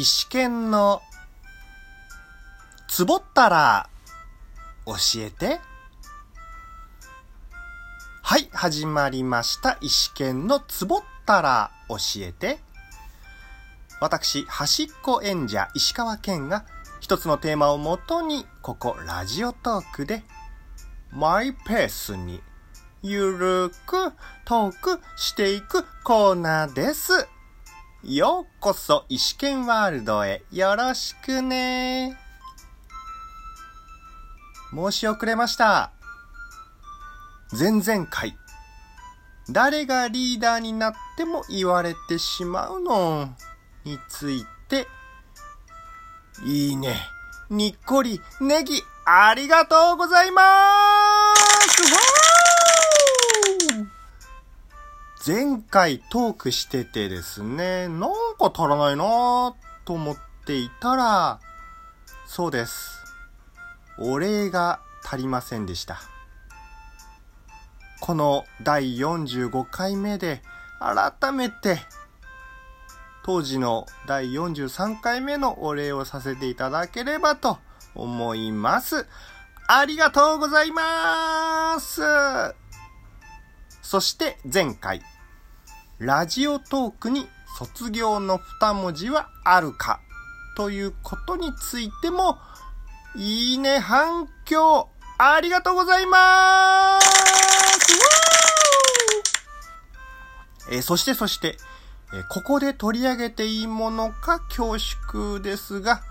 石剣のつぼったら教えて。はい、始まりました。石剣のつぼったら教えて。私、端っこ演者石川県が一つのテーマをもとに、ここラジオトークでマイペースにゆるくトークしていくコーナーです。ようこそ石剣ワールドへよろしくね。申し遅れました。前々回、誰がリーダーになっても言われてしまうの？について、いいね、にっこり、ネギ、ありがとうございます前回トークしててですね、なんか足らないなぁと思っていたら、そうです。お礼が足りませんでした。この第45回目で改めて当時の第43回目のお礼をさせていただければと思います。ありがとうございますそして前回、ラジオトークに卒業の二文字はあるかということについても、いいね反響ありがとうございます。えーそしてそして、えーここで取り上げていいものか恐縮ですが、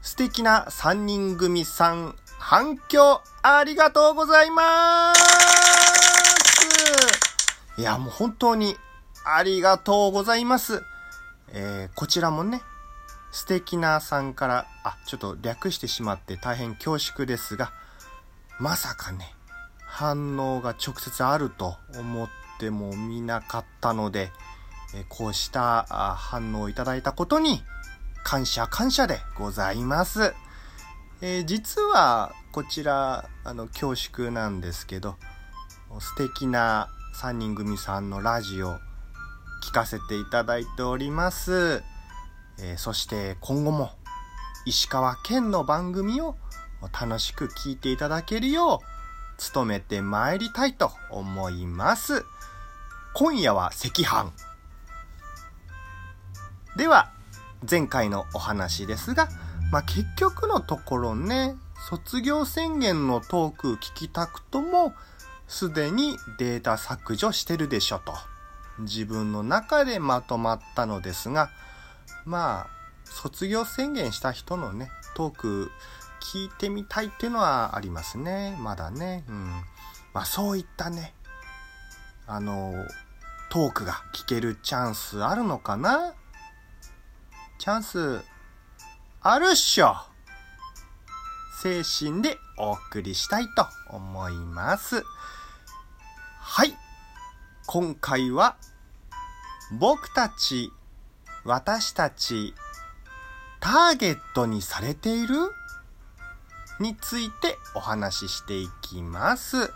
素敵な三人組さん、反響ありがとうございます。いや、もう本当にありがとうございます。えーこちらもね、素敵なさんから、あ、ちょっと略してしまって大変恐縮ですが、まさかね、反応が直接あると思ってもみなかったので、えこうした反応をいただいたことに感謝感謝でございます。えー実はこちら、あの、恐縮なんですけど、素敵な3人組さんのラジオ聞かせていただいております。えーそして今後も石川県の番組を楽しく聞いていただけるよう努めてまいりたいと思います。今夜は赤飯。では、前回のお話ですが、まあ、結局のところね、卒業宣言のトーク聞きたくとも、すでにデータ削除してるでしょと。自分の中でまとまったのですが、まあ、卒業宣言した人のね、トーク聞いてみたいっていうのはありますね。まだね。うん。まあそういったね、あの、トークが聞けるチャンスあるのかな？チャンス、あるっしょ精神でお送りしたいと思います。はい。今回は、僕たち、私たち、ターゲットにされている？についてお話ししていきます。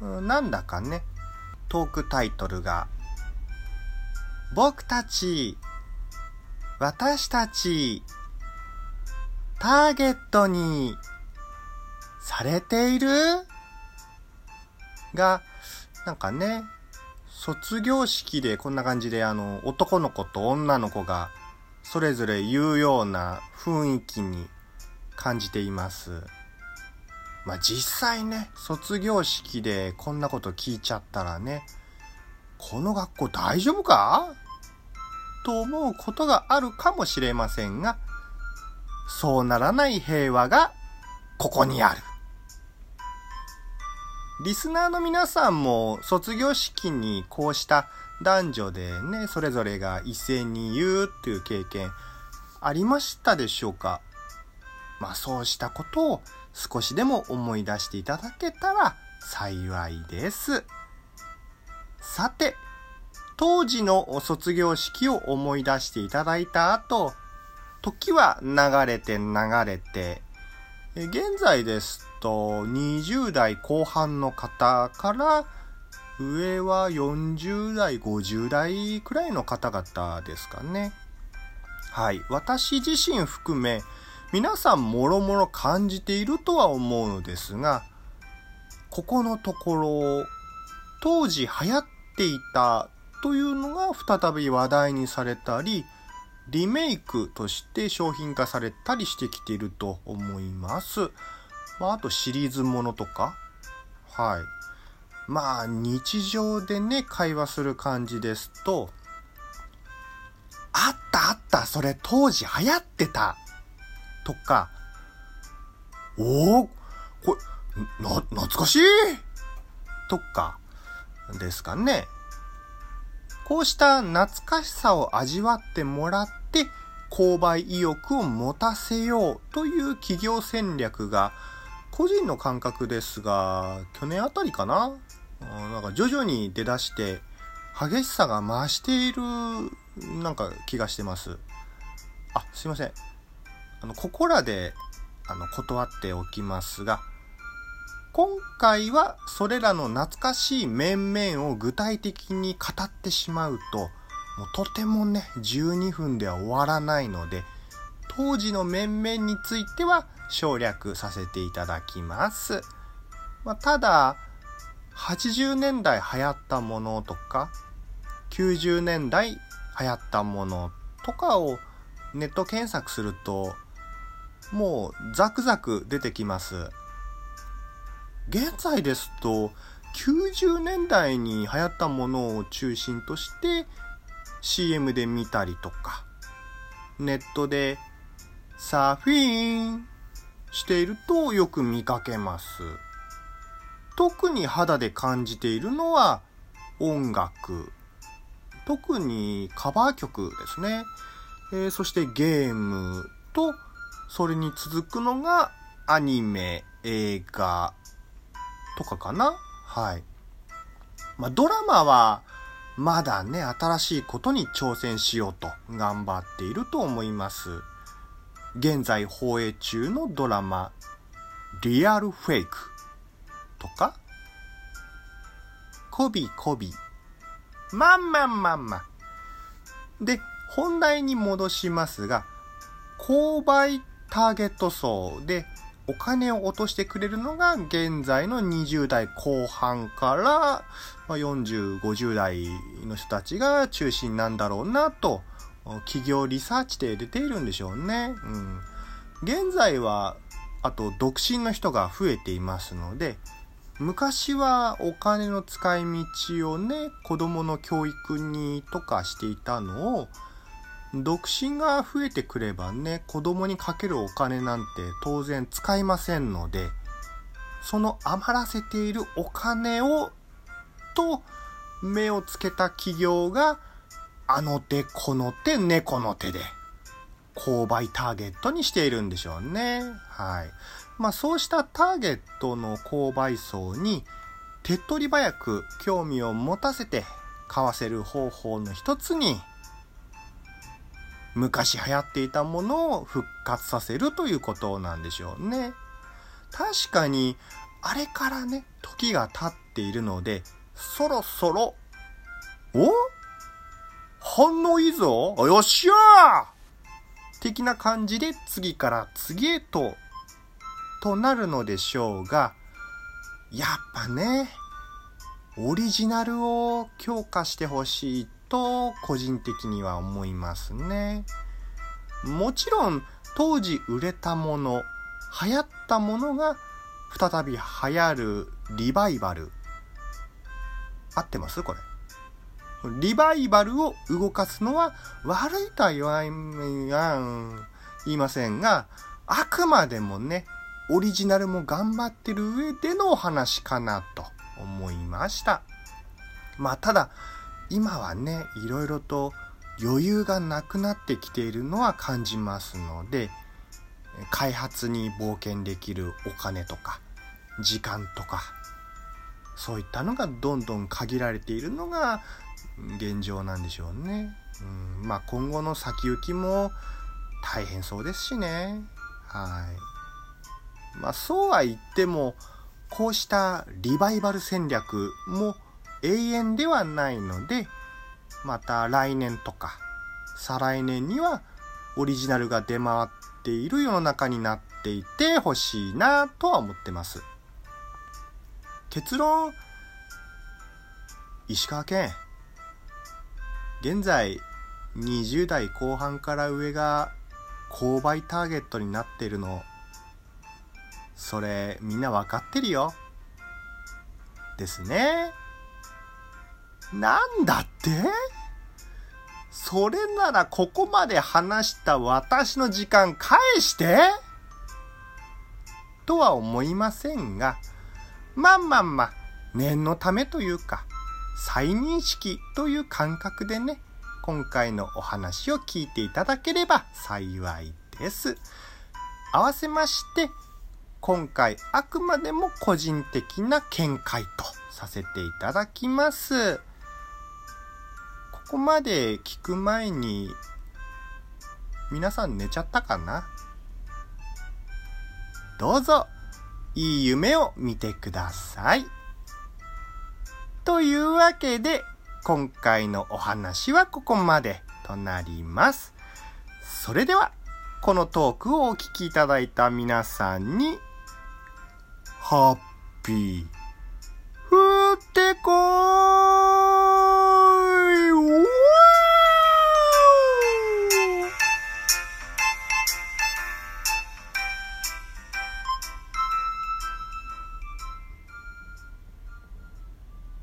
なんだかね、トークタイトルが、僕たち、私たち、ターゲットにされている？が、なんかね、卒業式でこんな感じであの、男の子と女の子がそれぞれ言うような雰囲気に感じています。まあ、実際ね、卒業式でこんなこと聞いちゃったらね、この学校大丈夫か？と思うことがあるかもしれませんが、そうならない平和がここにある。リスナーの皆さんも卒業式にこうした男女でね、それぞれが一斉に言うっていう経験ありましたでしょうか？まあそうしたことを少しでも思い出していただけたら幸いです。さて、当時の卒業式を思い出していただいた後、時は流れて流れて、現在ですと20代後半の方から上は40代、50代くらいの方々ですかね。はい。私自身含め、皆さんもろもろ感じているとは思うのですが、ここのところ、当時流行っていたというのが再び話題にされたり、リメイクとして商品化されたりしてきていると思います。まあ、あとシリーズものとか。はい。まあ、日常でね、会話する感じですと、あったあった、それ当時流行ってた。とか、おおこれ、な、懐かしいとか、ですかね。こうした懐かしさを味わってもらって、購買意欲を持たせようという企業戦略が、個人の感覚ですが、去年あたりかな？なんか徐々に出だして、激しさが増している、なんか気がしてます。あ、すいません。あの、ここらで、あの、断っておきますが、今回はそれらの懐かしい面々を具体的に語ってしまうと、もうとてもね、12分では終わらないので、当時の面々については省略させていただきます。まあ、ただ、80年代流行ったものとか、90年代流行ったものとかをネット検索すると、もうザクザク出てきます。現在ですと、90年代に流行ったものを中心として CM で見たりとか、ネットでサーフィンしているとよく見かけます。特に肌で感じているのは音楽。特にカバー曲ですね。えー、そしてゲームと、それに続くのがアニメ、映画、とかかなはい。まあ、ドラマは、まだね、新しいことに挑戦しようと頑張っていると思います。現在放映中のドラマ、リアルフェイクとか、コビコビ、まんまんまんま。で、本題に戻しますが、購買ターゲット層でお金を落としてくれるのが現在の20代後半から40、50代の人たちが中心なんだろうなと企業リサーチで出ているんでしょうね。うん、現在はあと独身の人が増えていますので昔はお金の使い道をね子供の教育にとかしていたのを独身が増えてくればね、子供にかけるお金なんて当然使いませんので、その余らせているお金を、と目をつけた企業が、あの手この手猫の手で、購買ターゲットにしているんでしょうね。はい。まあそうしたターゲットの購買層に、手っ取り早く興味を持たせて買わせる方法の一つに、昔流行っていたものを復活させるということなんでしょうね。確かに、あれからね、時が経っているので、そろそろ、お反応いいぞよっしゃー的な感じで次から次へと、となるのでしょうが、やっぱね、オリジナルを強化してほしいと個人的には思いますね。もちろん当時売れたもの、流行ったものが再び流行るリバイバル。合ってます？これ。リバイバルを動かすのは悪いとは言いませんが、あくまでもね、オリジナルも頑張ってる上でのお話かなと思いました。まあただ、今はね、いろいろと余裕がなくなってきているのは感じますので、開発に冒険できるお金とか、時間とか、そういったのがどんどん限られているのが現状なんでしょうね。うん、まあ今後の先行きも大変そうですしね。はい。まあそうは言っても、こうしたリバイバル戦略も永遠ではないので、また来年とか再来年にはオリジナルが出回っている世の中になっていてほしいなとは思ってます。結論、石川県。現在、20代後半から上が購買ターゲットになってるの。それ、みんなわかってるよ。ですね。なんだって？それならここまで話した私の時間返して？とは思いませんが、まあまあまあ、念のためというか、再認識という感覚でね、今回のお話を聞いていただければ幸いです。合わせまして、今回あくまでも個人的な見解とさせていただきます。ここまで聞く前に、皆さん寝ちゃったかな？どうぞ、いい夢を見てください。というわけで、今回のお話はここまでとなります。それでは、このトークをお聴きいただいた皆さんに、ハッピー、降ってこー